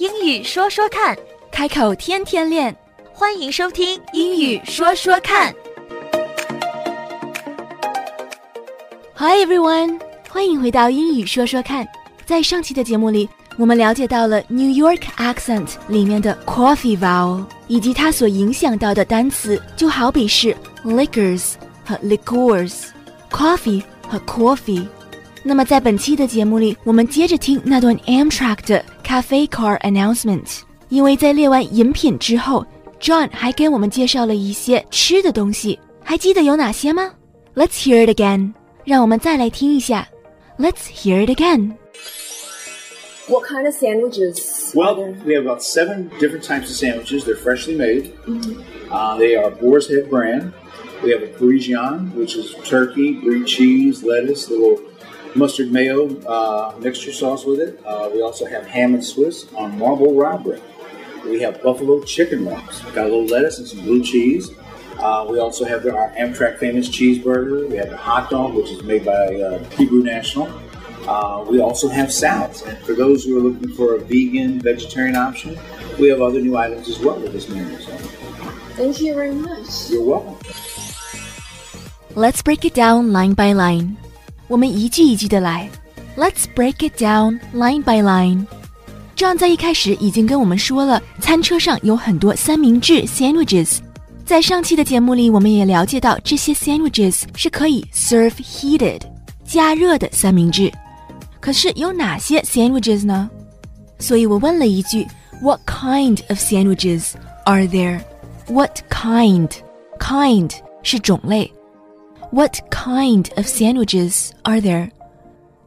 英语说说看，开口天天练。欢迎收听《英语说说看》。Hi everyone，欢迎回到英语说说看。在上期的节目里，我们了解到了 New York accent 里面的 coffee vowel，以及它所影响到的单词，就好比是 liquors 和 liqueurs，coffee 和 coffee。那么在本期的节目里，我们接着听那段 Amtrak 的 cafe car announcement，因为在列完饮品之后，John 还给我们介绍了一些吃的东西，还记得有哪些吗？Let's hear it again。让我们再来听一下。Let's hear it again. What kind of sandwiches? Well, we have about seven different types of sandwiches. They're freshly made. Uh, they are Boar's Head brand. We have a Parisian, which is turkey, brie cheese, lettuce, little mustard mayo uh, mixture sauce with it. Uh, we also have ham and Swiss on marble rye bread. We have buffalo chicken wraps. Got a little lettuce and some blue cheese. Uh, we also have our Amtrak famous cheeseburger. We have the hot dog, which is made by uh, Hebrew National. Uh, we also have salads. And for those who are looking for a vegan, vegetarian option, we have other new items as well with this menu. So Thank you very much. you're welcome. Let's break it down line by line. 我们一句一句的来。Let's break it down line by line. 这样在一开始已经跟我们说了，餐车上有很多三明治 sandwiches。在上期的节目里，我们也了解到这些 sandwiches 是可以 serve heated 加热的三明治。可是有哪些 sandwiches 呢？所以我问了一句：What kind of sandwiches are there? What kind? Kind 是种类。 What kind of sandwiches are there?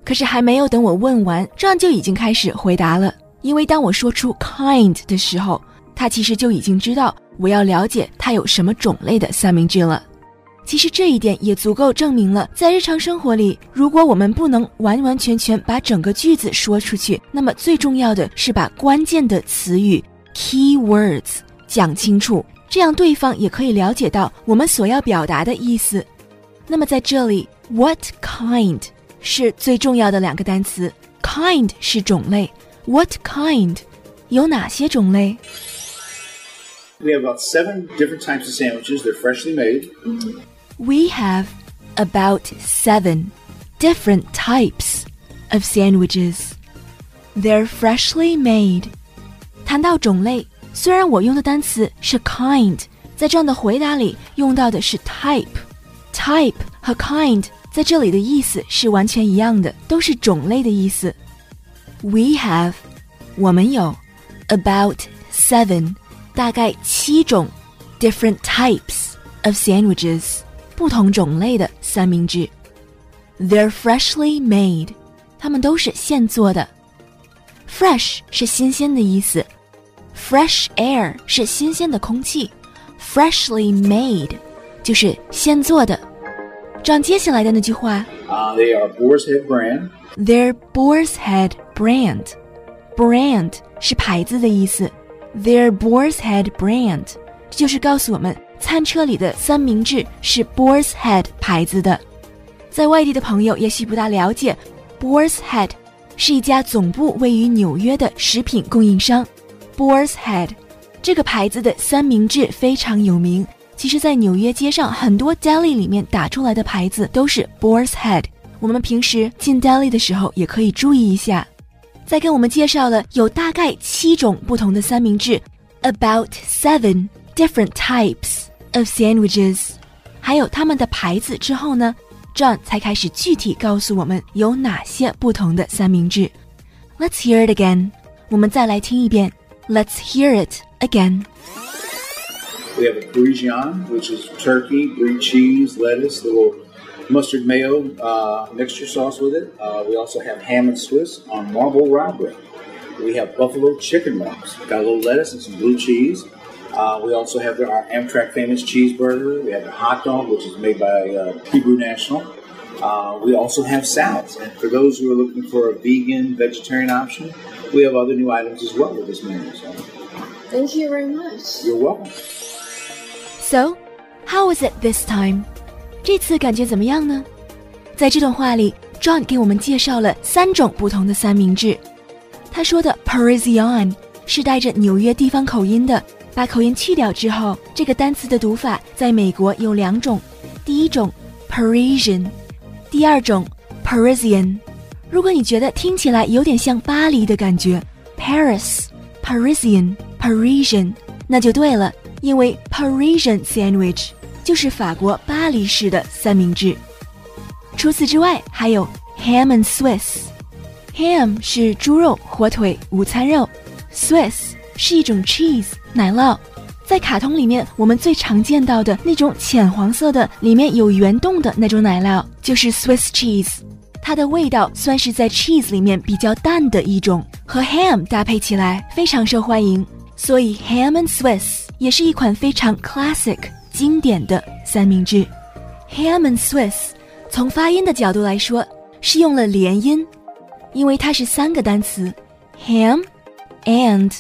可是还没有等我问完，这样就已经开始回答了。因为当我说出 kind 的时候，他其实就已经知道我要了解它有什么种类的三明治了。其实这一点也足够证明了，在日常生活里，如果我们不能完完全全把整个句子说出去，那么最重要的是把关键的词语 key words 讲清楚，这样对方也可以了解到我们所要表达的意思。那么在这里，what kind 是最重要的两个单词，kind 是种类，what kind 有哪些种类？ We have about seven different types of sandwiches. They're freshly made. We have about seven different types of sandwiches. They're freshly made. 谈到种类，虽然我用的单词是 kind，在这样的回答里用到的是 type。 type 和 kind 在这里的意思是完全一样的，都是种类的意思。We have，我们有 about seven，大概七种 different types of sandwiches，不同种类的三明治。They're freshly made，它们都是现做的。Fresh 是新鲜的意思，fresh air 是新鲜的空气，freshly made 就是现做的。这样接下来的那句话 Uh, they are Boar's Head brand.，Their Boar's Head brand。brand 是牌子的意思，Their Boar's Head brand 这就是告诉我们，餐车里的三明治是 Boar's Head 牌子的。在外地的朋友也许不大了解，Boar's Head 是一家总部位于纽约的食品供应商。Boar's Head 这个牌子的三明治非常有名。其实，在纽约街上，很多 deli 里面打出来的牌子都是 Boar's Head。我们平时进 deli 的时候也可以注意一下。再跟我们介绍了有大概七种不同的三明治，about seven different types of sandwiches，还有它们的牌子之后呢，John 才开始具体告诉我们有哪些不同的三明治。Let's hear it again，我们再来听一遍。Let's hear it again。We have a Parisian, which is turkey, brie cheese, lettuce, little mustard mayo uh, mixture sauce with it. Uh, we also have ham and Swiss on marble rye bread. We have buffalo chicken wraps. Got a little lettuce and some blue cheese. Uh, we also have our Amtrak famous cheeseburger. We have the hot dog, which is made by uh, Hebrew National. Uh, we also have salads. And for those who are looking for a vegan, vegetarian option, we have other new items as well with this menu. So Thank you very much. you're welcome. So, how was it this time? 这次感觉怎么样呢？在这段话里，John 给我们介绍了三种不同的三明治。他说的 Parisian 是带着纽约地方口音的。把口音去掉之后，这个单词的读法在美国有两种：第一种 Parisian，第二种 Parisian。如果你觉得听起来有点像巴黎的感觉，Paris、Parisian、Parisian，那就对了，因为 Parisian sandwich 就是法国巴黎式的三明治。除此之外，还有 Ham and Swiss。Ham 是猪肉、火腿、午餐肉，Swiss 是一种 cheese 奶酪。在卡通里面，我们最常见到的那种浅黄色的、里面有圆洞的那种奶酪，就是 Swiss cheese。它的味道算是在 cheese 里面比较淡的一种，和 ham 搭配起来非常受欢迎，所以 ham and Swiss 也是一款非常 classic 经典的三明治。ham and Swiss 从发音的角度来说是用了连音，因为它是三个单词 ham and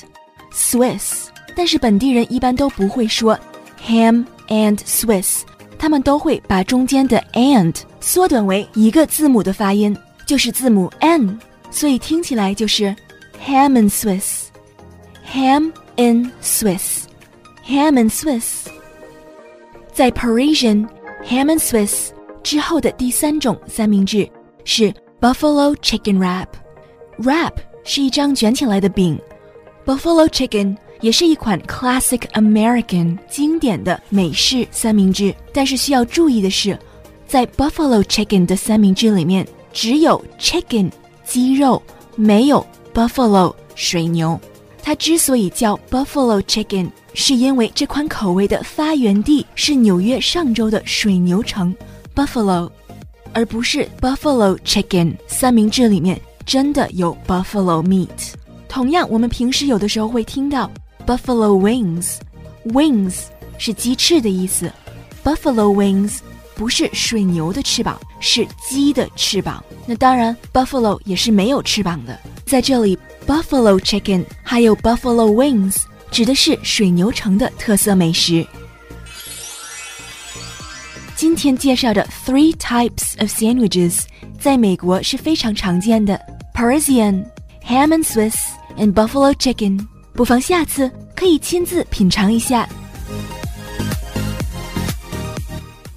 Swiss，但是本地人一般都不会说 ham and Swiss。他们都会把中间的 and 缩短为一个字母的发音，就是字母 n，所以听起来就是 ham and Swiss，ham and Swiss Swiss，ham and Swiss。在 Parisian ham and Swiss 之后的第三种三明治是 Buffalo Chicken Wrap，wrap 是一张卷起来的饼，Buffalo Chicken。也是一款 classic American 经典的美式三明治，但是需要注意的是，在 Buffalo Chicken 的三明治里面只有 chicken 鸡肉，没有 Buffalo 水牛。它之所以叫 Buffalo Chicken， 是因为这款口味的发源地是纽约上州的水牛城 Buffalo，而不是 Buffalo Chicken 三明治里面真的有 Buffalo meat。同样，我们平时有的时候会听到。Buffalo wings，wings 是鸡翅的意思。Buffalo wings 不是水牛的翅膀，是鸡的翅膀。那当然，buffalo 也是没有翅膀的。在这里，buffalo chicken 还有 buffalo wings 指的是水牛城的特色美食。今天介绍的 three types of sandwiches 在美国是非常常见的：Parisian、Ham and Swiss and Buffalo chicken。不妨下次可以亲自品尝一下。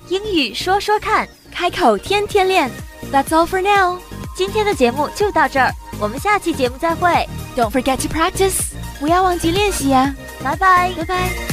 英语说说看，开口天天练。That's all for now。今天的节目就到这儿，我们下期节目再会。Don't forget to practice， 不要忘记练习呀。拜拜，拜拜。